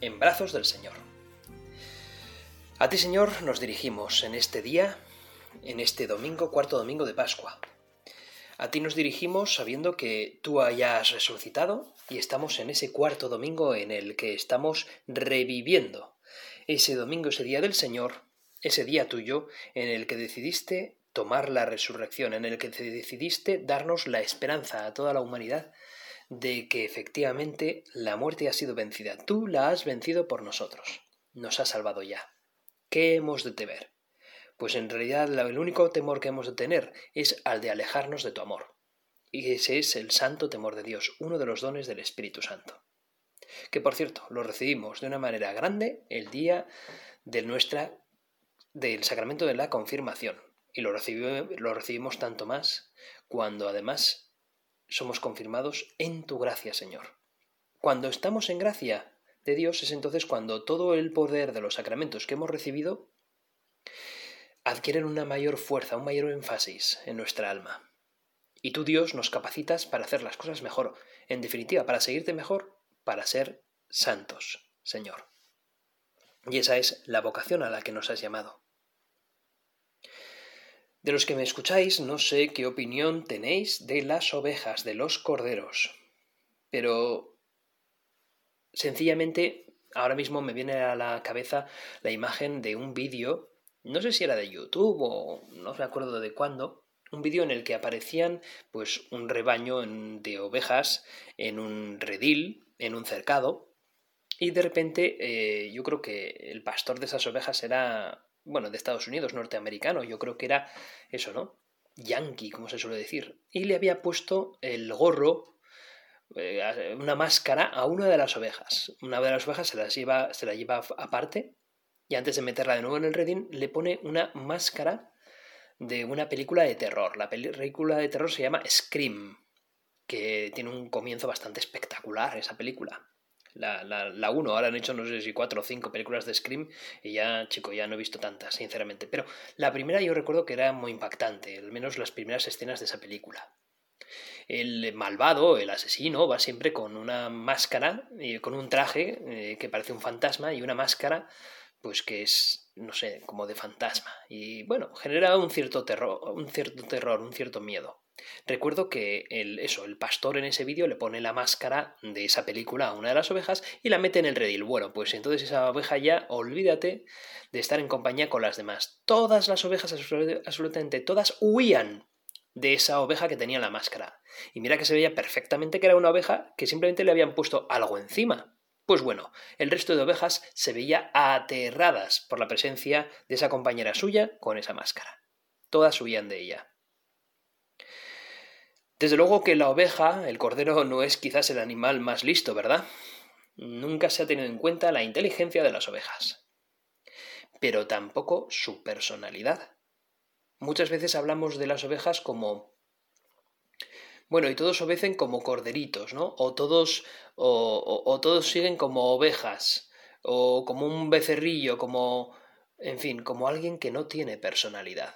en brazos del Señor. A ti, Señor, nos dirigimos en este día, en este domingo, cuarto domingo de Pascua. A ti nos dirigimos sabiendo que tú hayas resucitado y estamos en ese cuarto domingo en el que estamos reviviendo ese domingo, ese día del Señor, ese día tuyo en el que decidiste tomar la resurrección, en el que decidiste darnos la esperanza a toda la humanidad de que efectivamente la muerte ha sido vencida. Tú la has vencido por nosotros. Nos has salvado ya. ¿Qué hemos de temer? Pues en realidad el único temor que hemos de tener es al de alejarnos de tu amor. Y ese es el santo temor de Dios, uno de los dones del Espíritu Santo. Que por cierto, lo recibimos de una manera grande el día de nuestra del sacramento de la confirmación. Y lo, lo recibimos tanto más cuando además somos confirmados en tu gracia, Señor. Cuando estamos en gracia de Dios es entonces cuando todo el poder de los sacramentos que hemos recibido adquieren una mayor fuerza, un mayor énfasis en nuestra alma. Y tú, Dios, nos capacitas para hacer las cosas mejor, en definitiva, para seguirte mejor, para ser santos, Señor. Y esa es la vocación a la que nos has llamado. De los que me escucháis, no sé qué opinión tenéis de las ovejas, de los corderos, pero sencillamente ahora mismo me viene a la cabeza la imagen de un vídeo, no sé si era de YouTube o no me acuerdo de cuándo, un vídeo en el que aparecían pues un rebaño de ovejas en un redil, en un cercado, y de repente eh, yo creo que el pastor de esas ovejas era bueno, de Estados Unidos, norteamericano, yo creo que era eso, ¿no? Yankee, como se suele decir. Y le había puesto el gorro, eh, una máscara a una de las ovejas. Una de las ovejas se, las lleva, se la lleva aparte y antes de meterla de nuevo en el redín le pone una máscara de una película de terror. La película de terror se llama Scream, que tiene un comienzo bastante espectacular esa película la, la, la 1. Ahora han hecho no sé si cuatro o cinco películas de Scream y ya, chico, ya no he visto tantas, sinceramente. Pero la primera yo recuerdo que era muy impactante, al menos las primeras escenas de esa película. El malvado, el asesino, va siempre con una máscara, y con un traje eh, que parece un fantasma y una máscara pues que es, no sé, como de fantasma. Y bueno, genera un cierto terror, un cierto terror, un cierto miedo. Recuerdo que el, eso, el pastor en ese vídeo le pone la máscara de esa película a una de las ovejas y la mete en el redil. Bueno, pues entonces esa oveja ya, olvídate de estar en compañía con las demás. Todas las ovejas, absolutamente todas, huían de esa oveja que tenía la máscara. Y mira que se veía perfectamente que era una oveja que simplemente le habían puesto algo encima. Pues bueno, el resto de ovejas se veía aterradas por la presencia de esa compañera suya con esa máscara. Todas huían de ella. Desde luego que la oveja, el cordero, no es quizás el animal más listo, ¿verdad? Nunca se ha tenido en cuenta la inteligencia de las ovejas. Pero tampoco su personalidad. Muchas veces hablamos de las ovejas como bueno, y todos obedecen como corderitos, ¿no? O todos, o, o, todos siguen como ovejas, o como un becerrillo, como, en fin, como alguien que no tiene personalidad.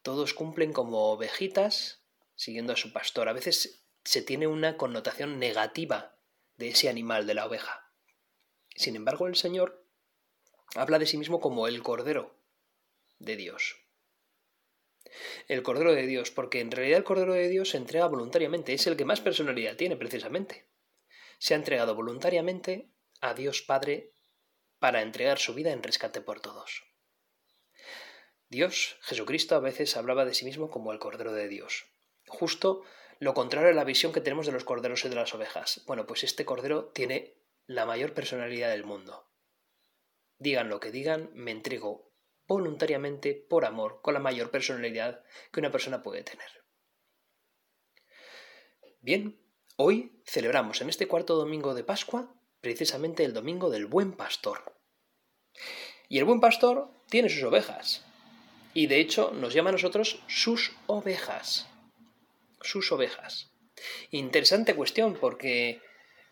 Todos cumplen como ovejitas siguiendo a su pastor. A veces se tiene una connotación negativa de ese animal, de la oveja. Sin embargo, el Señor habla de sí mismo como el Cordero de Dios. El Cordero de Dios, porque en realidad el Cordero de Dios se entrega voluntariamente, es el que más personalidad tiene precisamente. Se ha entregado voluntariamente a Dios Padre para entregar su vida en rescate por todos. Dios, Jesucristo, a veces hablaba de sí mismo como el Cordero de Dios justo lo contrario a la visión que tenemos de los corderos y de las ovejas. Bueno, pues este cordero tiene la mayor personalidad del mundo. Digan lo que digan, me entrego voluntariamente, por amor, con la mayor personalidad que una persona puede tener. Bien, hoy celebramos en este cuarto domingo de Pascua precisamente el domingo del buen pastor. Y el buen pastor tiene sus ovejas. Y de hecho nos llama a nosotros sus ovejas. Sus ovejas. Interesante cuestión porque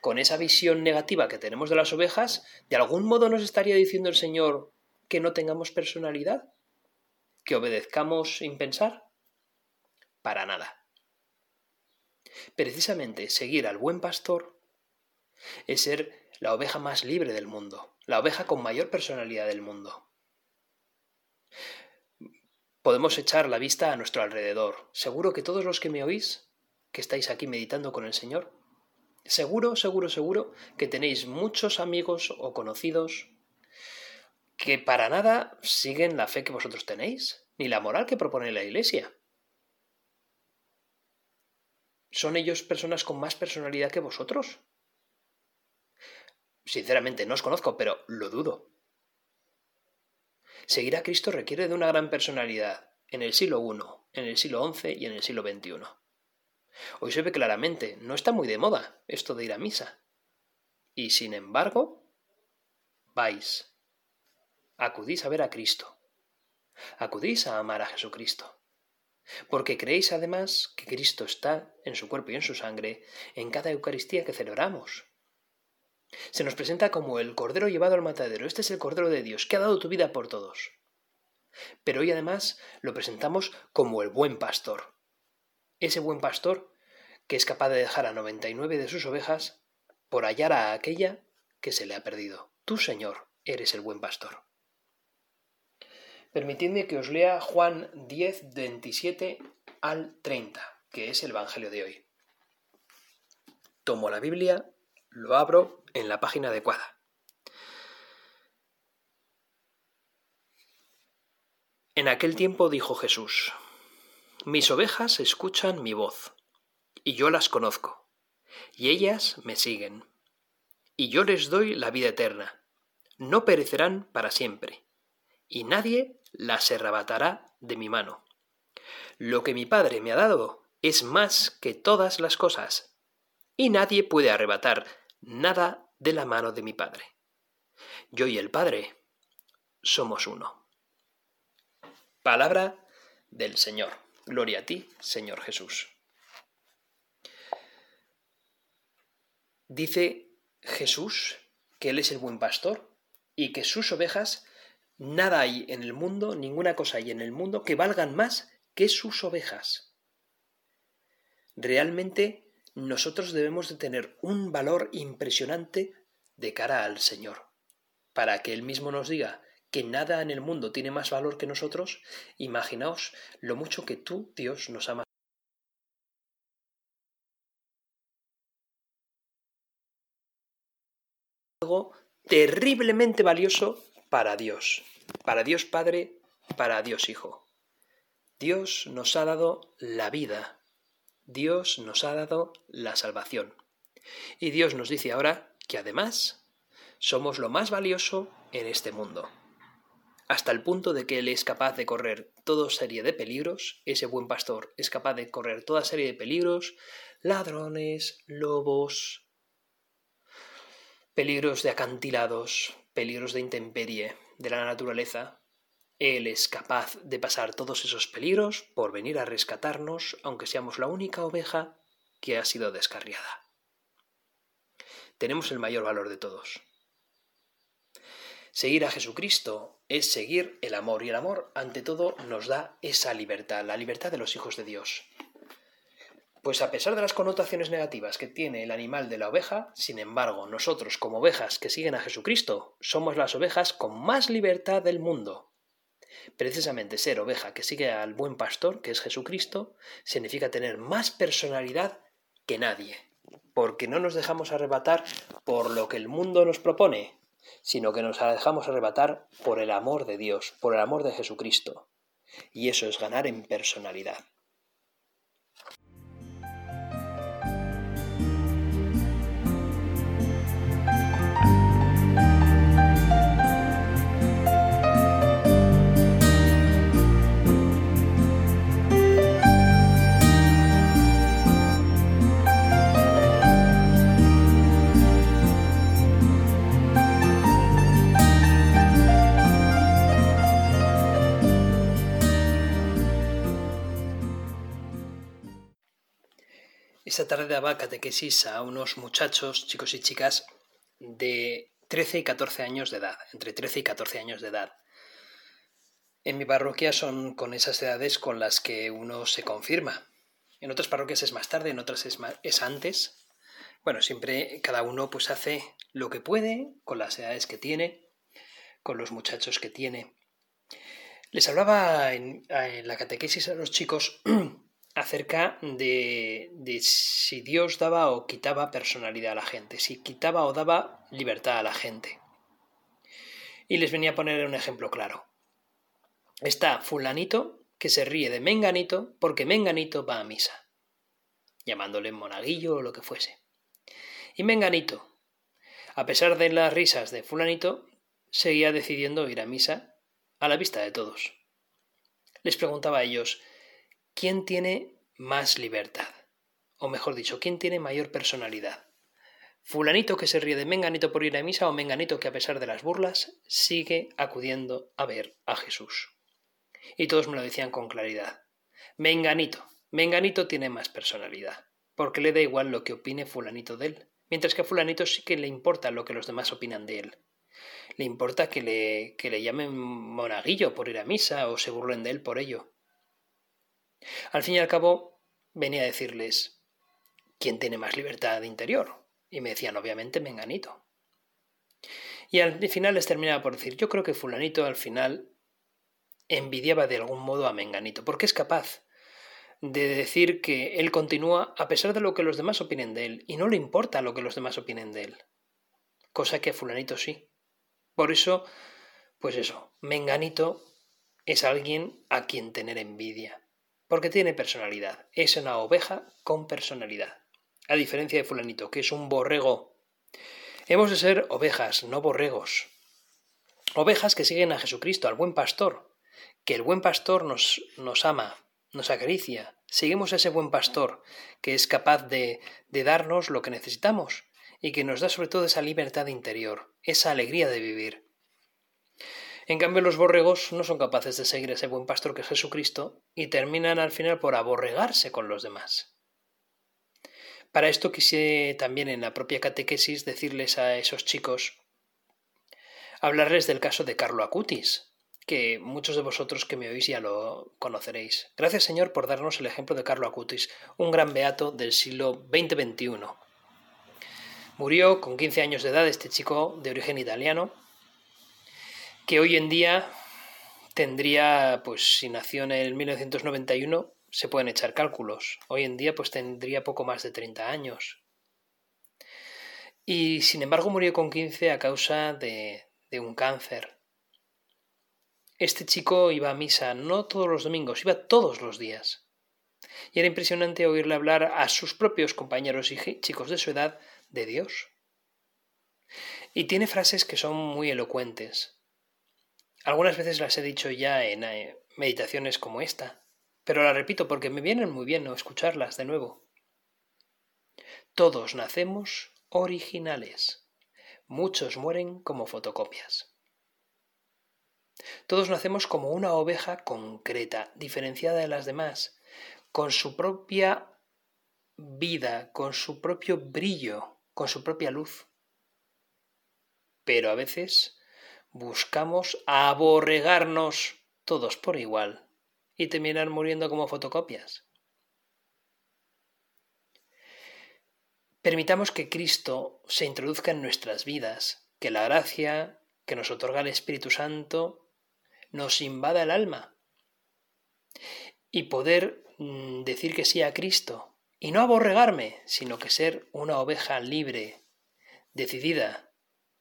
con esa visión negativa que tenemos de las ovejas, ¿de algún modo nos estaría diciendo el Señor que no tengamos personalidad? ¿Que obedezcamos sin pensar? Para nada. Precisamente seguir al buen pastor es ser la oveja más libre del mundo, la oveja con mayor personalidad del mundo. Podemos echar la vista a nuestro alrededor. Seguro que todos los que me oís, que estáis aquí meditando con el Señor, seguro, seguro, seguro que tenéis muchos amigos o conocidos que para nada siguen la fe que vosotros tenéis, ni la moral que propone la Iglesia. ¿Son ellos personas con más personalidad que vosotros? Sinceramente no os conozco, pero lo dudo. Seguir a Cristo requiere de una gran personalidad en el siglo I, en el siglo XI y en el siglo XXI. Hoy se ve claramente, no está muy de moda esto de ir a misa. Y sin embargo, vais, acudís a ver a Cristo, acudís a amar a Jesucristo, porque creéis además que Cristo está en su cuerpo y en su sangre en cada Eucaristía que celebramos. Se nos presenta como el Cordero llevado al matadero. Este es el Cordero de Dios, que ha dado tu vida por todos. Pero hoy además lo presentamos como el buen pastor. Ese buen pastor que es capaz de dejar a 99 de sus ovejas por hallar a aquella que se le ha perdido. Tú, Señor, eres el buen pastor. Permitidme que os lea Juan 10, 27 al 30, que es el Evangelio de hoy. Tomo la Biblia, lo abro en la página adecuada. En aquel tiempo dijo Jesús, Mis ovejas escuchan mi voz, y yo las conozco, y ellas me siguen, y yo les doy la vida eterna, no perecerán para siempre, y nadie las arrebatará de mi mano. Lo que mi Padre me ha dado es más que todas las cosas, y nadie puede arrebatar nada de la mano de mi Padre. Yo y el Padre somos uno. Palabra del Señor. Gloria a ti, Señor Jesús. Dice Jesús que Él es el buen pastor y que sus ovejas, nada hay en el mundo, ninguna cosa hay en el mundo que valgan más que sus ovejas. Realmente nosotros debemos de tener un valor impresionante de cara al Señor. Para que Él mismo nos diga que nada en el mundo tiene más valor que nosotros, imaginaos lo mucho que tú, Dios, nos amas. Algo terriblemente valioso para Dios, para Dios Padre, para Dios Hijo. Dios nos ha dado la vida, Dios nos ha dado la salvación. Y Dios nos dice ahora que además somos lo más valioso en este mundo. Hasta el punto de que Él es capaz de correr toda serie de peligros, ese buen pastor es capaz de correr toda serie de peligros, ladrones, lobos, peligros de acantilados, peligros de intemperie, de la naturaleza, él es capaz de pasar todos esos peligros por venir a rescatarnos, aunque seamos la única oveja que ha sido descarriada. Tenemos el mayor valor de todos. Seguir a Jesucristo es seguir el amor y el amor ante todo nos da esa libertad, la libertad de los hijos de Dios. Pues a pesar de las connotaciones negativas que tiene el animal de la oveja, sin embargo, nosotros como ovejas que siguen a Jesucristo somos las ovejas con más libertad del mundo. Precisamente ser oveja que sigue al buen pastor, que es Jesucristo, significa tener más personalidad que nadie, porque no nos dejamos arrebatar por lo que el mundo nos propone, sino que nos dejamos arrebatar por el amor de Dios, por el amor de Jesucristo. Y eso es ganar en personalidad. Esta tarde daba catequesis a unos muchachos, chicos y chicas, de 13 y 14 años de edad, entre 13 y 14 años de edad. En mi parroquia son con esas edades con las que uno se confirma. En otras parroquias es más tarde, en otras es, es antes. Bueno, siempre cada uno pues hace lo que puede con las edades que tiene, con los muchachos que tiene. Les hablaba en la catequesis a los chicos acerca de, de, si Dios daba o quitaba personalidad a la gente, si quitaba o daba libertad a la gente. Y les venía a poner un ejemplo claro. Está fulanito que se ríe de Menganito porque Menganito va a misa, llamándole monaguillo o lo que fuese. Y Menganito, a pesar de las risas de fulanito, seguía decidiendo ir a misa a la vista de todos. Les preguntaba a ellos, ¿quién tiene más libertad? O mejor dicho, ¿quién tiene mayor personalidad? ¿Fulanito que se ríe de Menganito por ir a misa o Menganito que a pesar de las burlas sigue acudiendo a ver a Jesús? Y todos me lo decían con claridad. Menganito, Menganito tiene más personalidad, porque le da igual lo que opine Fulanito de él, mientras que a Fulanito sí que le importa lo que los demás opinan de él. Le importa que le, que le llamen monaguillo por ir a misa o se burlen de él por ello. Al fin y al cabo, venía a decirles, ¿quién tiene más libertad de interior? Y me decían, obviamente, Menganito. Y al final les terminaba por decir, yo creo que fulanito al final envidiaba de algún modo a Menganito, porque es capaz de decir que él continúa a pesar de lo que los demás opinen de él, y no le importa lo que los demás opinen de él. Cosa que a fulanito sí. Por eso, pues eso, Menganito es alguien a quien tener envidia porque tiene personalidad. Es una oveja con personalidad. A diferencia de fulanito, que es un borrego. Hemos de ser ovejas, no borregos. Ovejas que siguen a Jesucristo, al buen pastor. Que el buen pastor nos, nos ama, nos acaricia. Seguimos a ese buen pastor que es capaz de, de darnos lo que necesitamos y que nos da sobre todo esa libertad interior, esa alegría de vivir. En cambio, los borregos no son capaces de seguir ese buen pastor que es Jesucristo y terminan al final por aborregarse con los demás. Para esto quise también en la propia catequesis decirles a esos chicos, hablarles del caso de Carlo Acutis, que muchos de vosotros que me oís ya lo conoceréis. Gracias Señor por darnos el ejemplo de Carlo Acutis, un gran beato del siglo XX-XXI. Murió con 15 años de edad este chico de origen italiano que hoy en día tendría, pues si nació en el 1991, se pueden echar cálculos. Hoy en día pues tendría poco más de 30 años. Y sin embargo murió con 15 a causa de, de un cáncer. Este chico iba a misa no todos los domingos, iba todos los días. Y era impresionante oírle hablar a sus propios compañeros y chicos de su edad de Dios. Y tiene frases que son muy elocuentes. Algunas veces las he dicho ya en eh, meditaciones como esta, pero las repito porque me vienen muy bien escucharlas de nuevo. Todos nacemos originales. Muchos mueren como fotocopias. Todos nacemos como una oveja concreta, diferenciada de las demás, con su propia vida, con su propio brillo, con su propia luz. Pero a veces buscamos aborregarnos todos por igual y terminar muriendo como fotocopias. Permitamos que Cristo se introduzca en nuestras vidas, que la gracia que nos otorga el Espíritu Santo nos invada el alma y poder mm, decir que sí a Cristo y no aborregarme, sino que ser una oveja libre, decidida,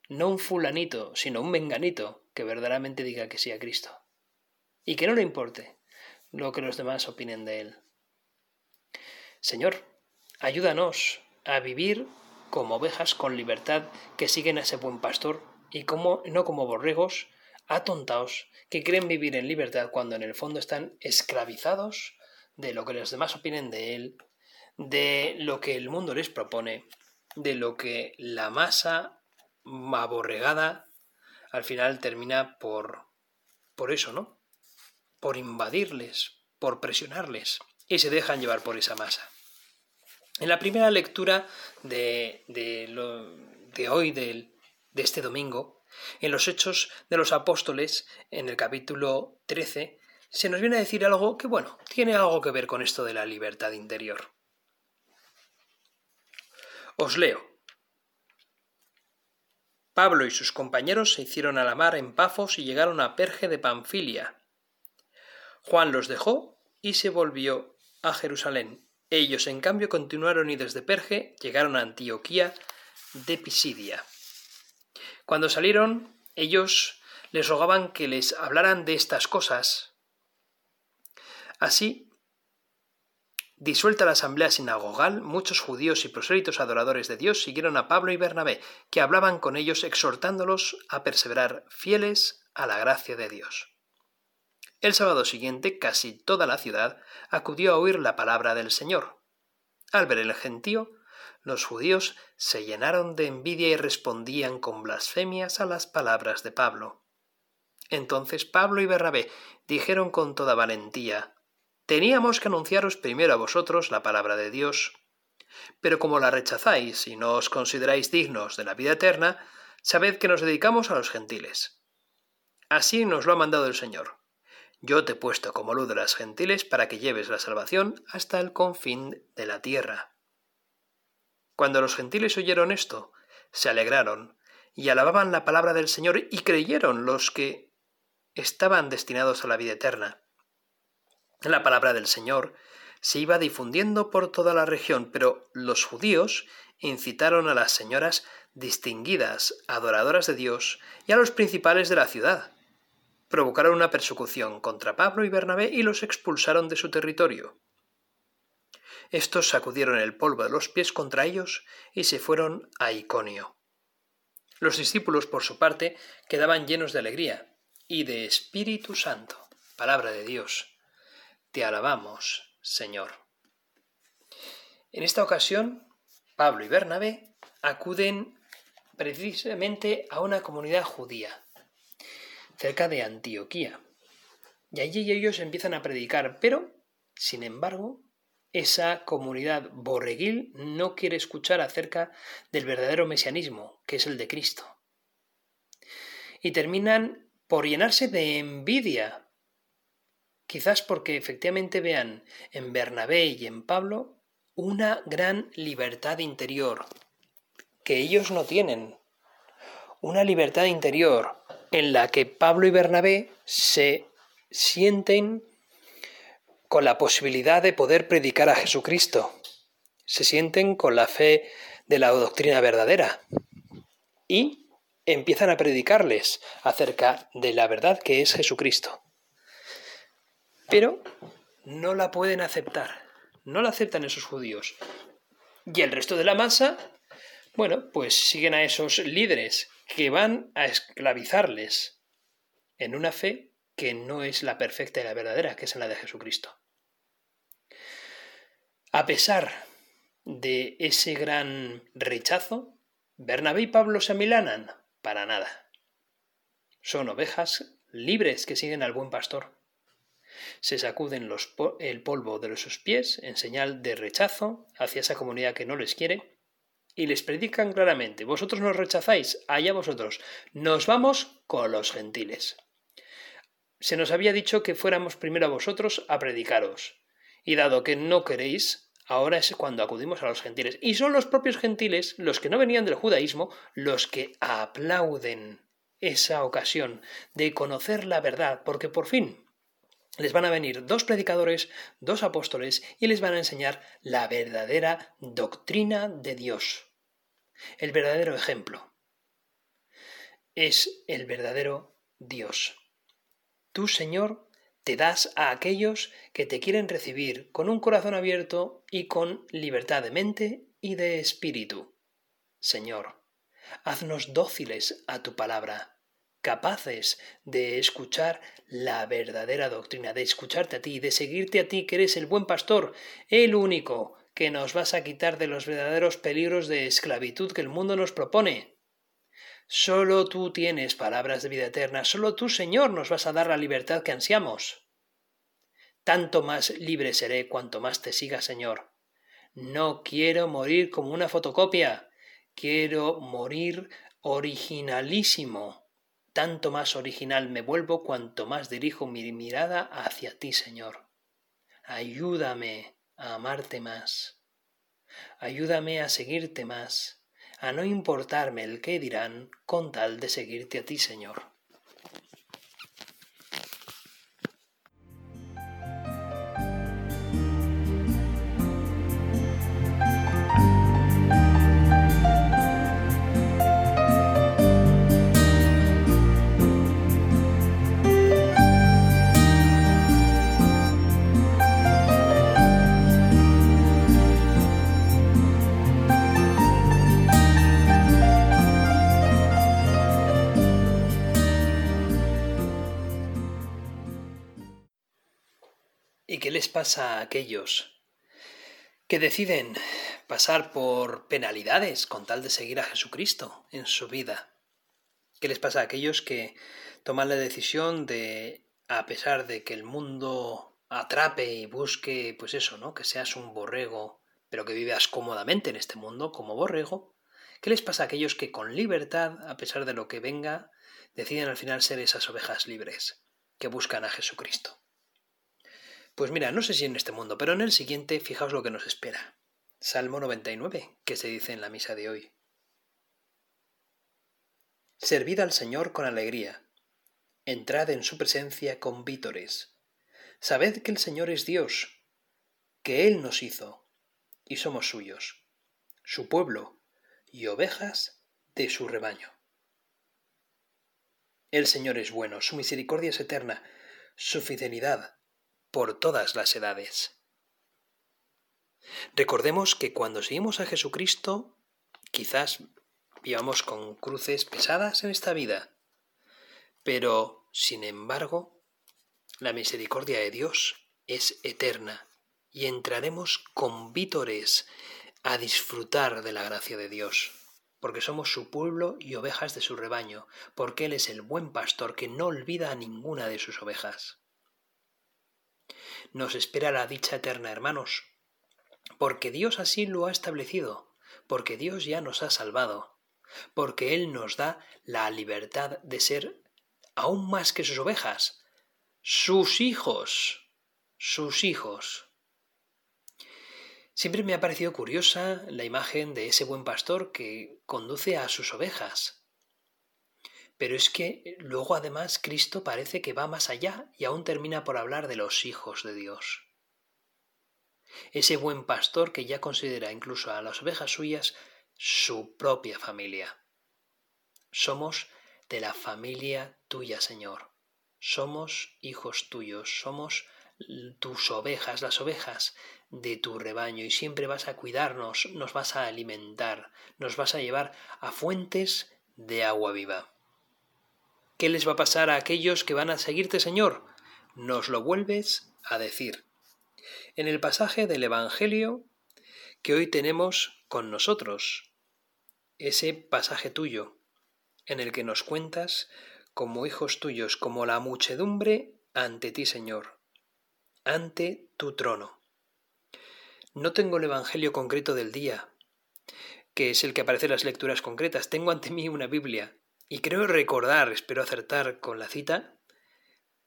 no un fulanito, sino un menganito que verdaderamente diga que sí a Cristo. Y que no le importe lo que los demás opinen de él. Señor, ayúdanos a vivir como ovejas con libertad que siguen a ese buen pastor y como, no como borregos atontaos que creen vivir en libertad cuando en el fondo están esclavizados de lo que los demás opinen de él, de lo que el mundo les propone, de lo que la masa aborregada, al final termina por, por eso, ¿no? Por invadirles, por presionarles, y se dejan llevar por esa masa. En la primera lectura de, de, hoy, de, de este domingo, en los Hechos de los Apóstoles, en el capítulo 13, se nos viene a decir algo que, bueno, tiene algo que ver con esto de la libertad interior. Os leo. Pablo y sus compañeros se hicieron a la mar en Pafos y llegaron a Perge de Panfilia. Juan los dejó y se volvió a Jerusalén. Ellos, en cambio, continuaron y desde Perge llegaron a Antioquía de Pisidia. Cuando salieron, ellos les rogaban que les hablaran de estas cosas. Así, disuelta la asamblea sinagogal, muchos judíos y prosélitos adoradores de Dios siguieron a Pablo y Bernabé, que hablaban con ellos exhortándolos a perseverar fieles a la gracia de Dios. El sábado siguiente casi toda la ciudad acudió a oír la palabra del Señor. Al ver el gentío, los judíos se llenaron de envidia y respondían con blasfemias a las palabras de Pablo. Entonces Pablo y Bernabé dijeron con toda valentía Teníamos que anunciaros primero a vosotros la palabra de Dios. Pero como la rechazáis y no os consideráis dignos de la vida eterna, sabed que nos dedicamos a los gentiles. Así nos lo ha mandado el Señor. Yo te he puesto como luz de las gentiles para que lleves la salvación hasta el confín de la tierra. Cuando los gentiles oyeron esto, se alegraron y alababan la palabra del Señor y creyeron los que estaban destinados a la vida eterna. La palabra del Señor se iba difundiendo por toda la región, pero los judíos incitaron a las señoras distinguidas, adoradoras de Dios, y a los principales de la ciudad, provocaron una persecución contra Pablo y Bernabé y los expulsaron de su territorio. Estos sacudieron el polvo de los pies contra ellos y se fueron a Iconio. Los discípulos, por su parte, quedaban llenos de alegría y de Espíritu Santo. Palabra de Dios. Te alabamos, Señor. En esta ocasión, Pablo y Bernabé acuden precisamente a una comunidad judía, cerca de Antioquía. Y allí ellos empiezan a predicar, pero, sin embargo, esa comunidad borreguil no quiere escuchar acerca del verdadero mesianismo, que es el de Cristo. Y terminan por llenarse de envidia, quizás porque efectivamente vean en Bernabé y en Pablo una gran libertad interior, que ellos no tienen, una libertad interior en la que Pablo y Bernabé se sienten con la posibilidad de poder predicar a Jesucristo, se sienten con la fe de la doctrina verdadera. Y empiezan a predicarles acerca de la verdad que es Jesucristo. Pero no la pueden aceptar, no la aceptan esos judíos. Y el resto de la masa, bueno, pues siguen a esos líderes que van a esclavizarles en una fe que no es la perfecta y la verdadera, que es la de Jesucristo. A pesar de ese gran rechazo, Bernabé y Pablo se amilanan para nada. Son ovejas libres que siguen al buen pastor. Se sacuden el polvo de sus pies en señal de rechazo hacia esa comunidad que no les quiere y les predican claramente, vosotros nos rechazáis, allá vosotros, nos vamos con los gentiles. Se nos había dicho que fuéramos primero a vosotros a predicaros, y dado que no queréis, ahora es cuando acudimos a los gentiles. Y son los propios gentiles, los que no venían del judaísmo, los que aplauden esa ocasión de conocer la verdad, porque por fin les van a venir dos predicadores, dos apóstoles, y les van a enseñar la verdadera doctrina de Dios. El verdadero ejemplo es el verdadero Dios. Tú, Señor, te das a aquellos que te quieren recibir con un corazón abierto y con libertad de mente y de espíritu. Señor, haznos dóciles a tu palabra, capaces de escuchar la verdadera doctrina, de escucharte a ti, de seguirte a ti, que eres el buen pastor, el único que nos vas a quitar de los verdaderos peligros de esclavitud que el mundo nos propone. Solo tú tienes palabras de vida eterna, solo tú, Señor, nos vas a dar la libertad que ansiamos. Tanto más libre seré cuanto más te siga, Señor. No quiero morir como una fotocopia. Quiero morir originalísimo. Tanto más original me vuelvo cuanto más dirijo mi mirada hacia ti, Señor. Ayúdame a amarte más. Ayúdame a seguirte más, a no importarme el qué dirán con tal de seguirte a ti, Señor. Pasa a aquellos que deciden pasar por penalidades con tal de seguir a Jesucristo en su vida? ¿Qué les pasa a aquellos que toman la decisión de, a pesar de que el mundo atrape y busque, pues eso, ¿no? Que seas un borrego, pero que vivas cómodamente en este mundo como borrego? ¿Qué les pasa a aquellos que con libertad, a pesar de lo que venga, deciden al final ser esas ovejas libres, que buscan a Jesucristo? Pues mira, no sé si en este mundo, pero en el siguiente, fijaos lo que nos espera. Salmo 99, que se dice en la misa de hoy. Servid al Señor con alegría, entrad en su presencia con vítores. Sabed que el Señor es Dios, que Él nos hizo, y somos suyos, su pueblo y ovejas de su rebaño. El Señor es bueno, su misericordia es eterna, su fidelidad por todas las edades. Recordemos que cuando seguimos a Jesucristo, quizás vivamos con cruces pesadas en esta vida, pero, sin embargo, la misericordia de Dios es eterna y entraremos con vítores a disfrutar de la gracia de Dios, porque somos su pueblo y ovejas de su rebaño, porque Él es el buen pastor que no olvida a ninguna de sus ovejas nos espera la dicha eterna, hermanos, porque Dios así lo ha establecido, porque Dios ya nos ha salvado, porque Él nos da la libertad de ser aún más que sus ovejas, sus hijos, sus hijos. Siempre me ha parecido curiosa la imagen de ese buen pastor que conduce a sus ovejas, pero es que eh, luego además Cristo parece que va más allá y aún termina por hablar de los hijos de Dios. Ese buen pastor que ya considera incluso a las ovejas suyas su propia familia. Somos de la familia tuya, Señor. Somos hijos tuyos, somos tus ovejas, las ovejas de tu rebaño, y siempre vas a cuidarnos, nos vas a alimentar, nos vas a llevar a fuentes de agua viva. ¿Qué les va a pasar a aquellos que van a seguirte, Señor? Nos lo vuelves a decir. En el pasaje del Evangelio que hoy tenemos con nosotros, ese pasaje tuyo, en el que nos cuentas como hijos tuyos, como la muchedumbre ante ti, Señor, ante tu trono. No tengo el Evangelio concreto del día, que es el que aparece en las lecturas concretas. Tengo ante mí una Biblia y creo recordar, espero acertar con la cita,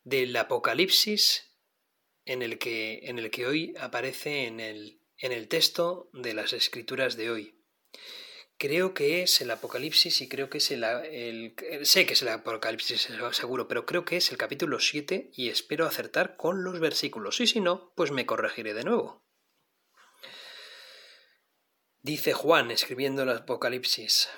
del Apocalipsis en el que, en el que hoy aparece en el, en el texto de las escrituras de hoy. Creo que es el Apocalipsis y creo que es el, el, Sé que es el Apocalipsis, seguro, pero creo que es el capítulo 7 y espero acertar con los versículos. Y si no, pues me corregiré de nuevo. Dice Juan escribiendo el Apocalipsis.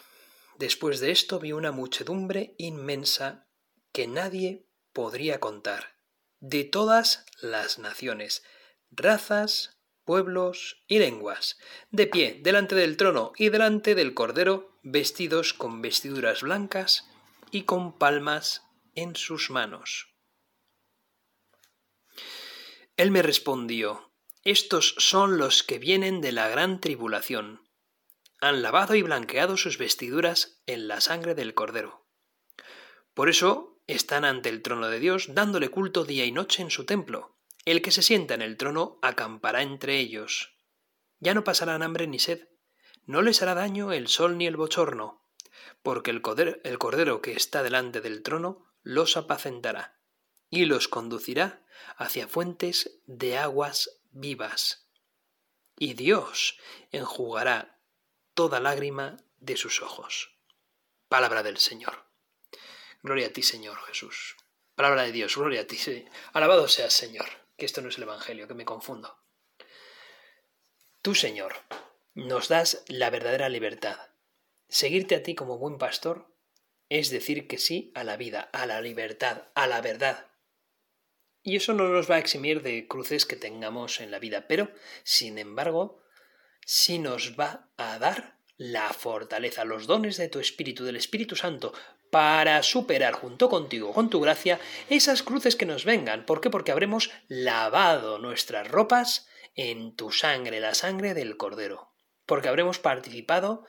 Después de esto vi una muchedumbre inmensa que nadie podría contar, de todas las naciones, razas, pueblos y lenguas, de pie delante del trono y delante del Cordero, vestidos con vestiduras blancas y con palmas en sus manos. Él me respondió, Estos son los que vienen de la gran tribulación han lavado y blanqueado sus vestiduras en la sangre del Cordero. Por eso están ante el trono de Dios dándole culto día y noche en su templo. El que se sienta en el trono acampará entre ellos. Ya no pasarán hambre ni sed, no les hará daño el sol ni el bochorno, porque el cordero, que está delante del trono los apacentará y los conducirá hacia fuentes de aguas vivas. Y Dios enjugará toda lágrima de sus ojos. Palabra del Señor. Gloria a ti, Señor Jesús. Palabra de Dios, gloria a ti. Alabado seas, Señor, que esto no es el Evangelio, que me confundo. Tú, Señor, nos das la verdadera libertad. Seguirte a ti como buen pastor es decir que sí a la vida, a la libertad, a la verdad. Y eso no nos va a eximir de cruces que tengamos en la vida, pero, sin embargo, sí nos va a dar la fortaleza, los dones de tu Espíritu, del Espíritu Santo, para superar junto contigo, con tu gracia, esas cruces que nos vengan. ¿Por qué? Porque habremos lavado nuestras ropas en tu sangre, la sangre del Cordero. Porque habremos participado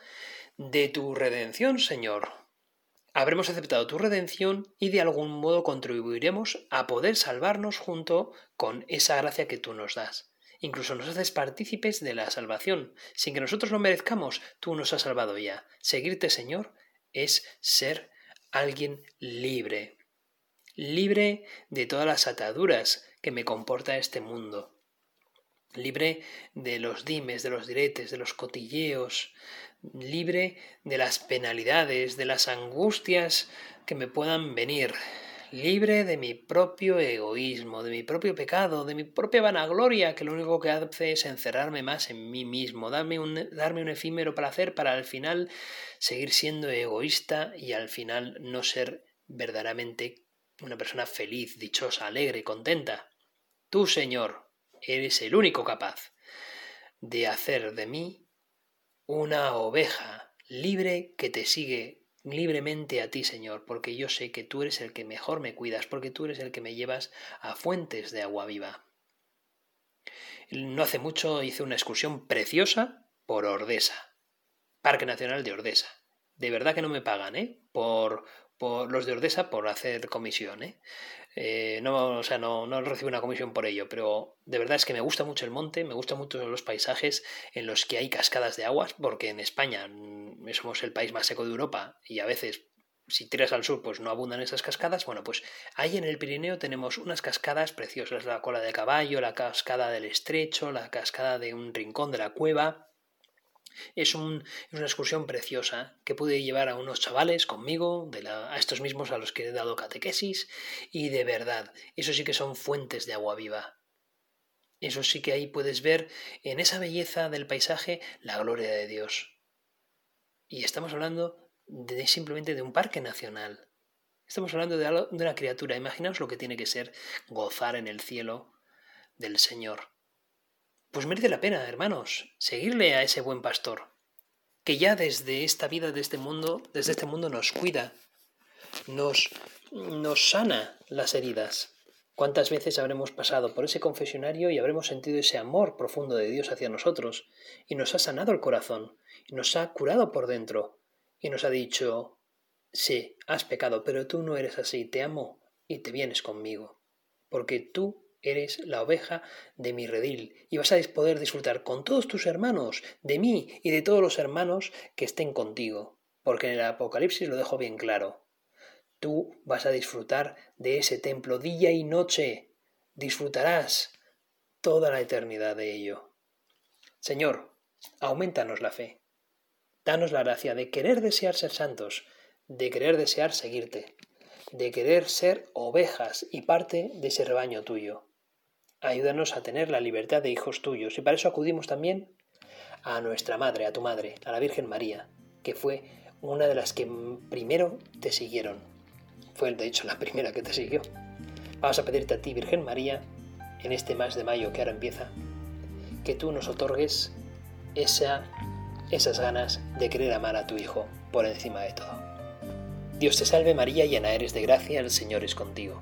de tu redención, Señor. Habremos aceptado tu redención y de algún modo contribuiremos a poder salvarnos junto con esa gracia que tú nos das. Incluso nos haces partícipes de la salvación. Sin que nosotros lo merezcamos, tú nos has salvado ya. Seguirte, Señor, es ser alguien libre. Libre de todas las ataduras que me comporta este mundo libre de los dimes, de los diretes, de los cotilleos, libre de las penalidades, de las angustias que me puedan venir, libre de mi propio egoísmo, de mi propio pecado, de mi propia vanagloria, que lo único que hace es encerrarme más en mí mismo, darme un, darme un efímero placer para al final seguir siendo egoísta y al final no ser verdaderamente una persona feliz, dichosa, alegre contenta. Tú, Señor, eres el único capaz de hacer de mí una oveja libre que te sigue libremente a ti, Señor, porque yo sé que tú eres el que mejor me cuidas, porque tú eres el que me llevas a fuentes de agua viva. No hace mucho hice una excursión preciosa por Ordesa, Parque Nacional de Ordesa. De verdad que no me pagan, ¿eh? Por, por los de Ordesa por hacer comisión, ¿eh? Eh, no, o sea, no, no recibo una comisión por ello, pero de verdad es que me gusta mucho el monte, me gustan mucho los paisajes en los que hay cascadas de aguas, porque en España mm, somos el país más seco de Europa y a veces si tiras al sur, pues no abundan esas cascadas. Bueno, pues ahí en el Pirineo tenemos unas cascadas preciosas, la cola de caballo, la cascada del estrecho, la cascada de un rincón de la cueva, es, una excursión preciosa que pude llevar a unos chavales conmigo, de a estos mismos a los que he dado catequesis, y de verdad, eso sí que son fuentes de agua viva. Eso sí que ahí puedes ver en esa belleza del paisaje la gloria de Dios. Y estamos hablando de, simplemente de un parque nacional. Estamos hablando de, de una criatura. Imaginaos lo que tiene que ser gozar en el cielo del Señor pues merece la pena, hermanos, seguirle a ese buen pastor, que ya desde esta vida, de este mundo, desde este mundo nos cuida, nos, nos sana las heridas. ¿Cuántas veces habremos pasado por ese confesionario y habremos sentido ese amor profundo de Dios hacia nosotros y nos ha sanado el corazón y nos ha curado por dentro y nos ha dicho, sí, has pecado, pero tú no eres así, te amo y te vienes conmigo, porque tú eres la oveja de mi redil y vas a poder disfrutar con todos tus hermanos, de mí y de todos los hermanos que estén contigo, porque en el Apocalipsis lo dejo bien claro. Tú vas a disfrutar de ese templo día y noche, disfrutarás toda la eternidad de ello. Señor, aumentanos la fe, danos la gracia de querer desear ser santos, de querer desear seguirte, de querer ser ovejas y parte de ese rebaño tuyo ayúdanos a tener la libertad de hijos tuyos. Y para eso acudimos también a nuestra madre, a tu madre, a la Virgen María, que fue una de las que primero te siguieron. Fue de hecho la primera que te siguió. Vamos a pedirte a ti, Virgen María, en este mes de mayo que ahora empieza, que tú nos otorgues esa, esas ganas de querer amar a tu Hijo por encima de todo. Dios te salve María, llena eres de gracia, el Señor es contigo.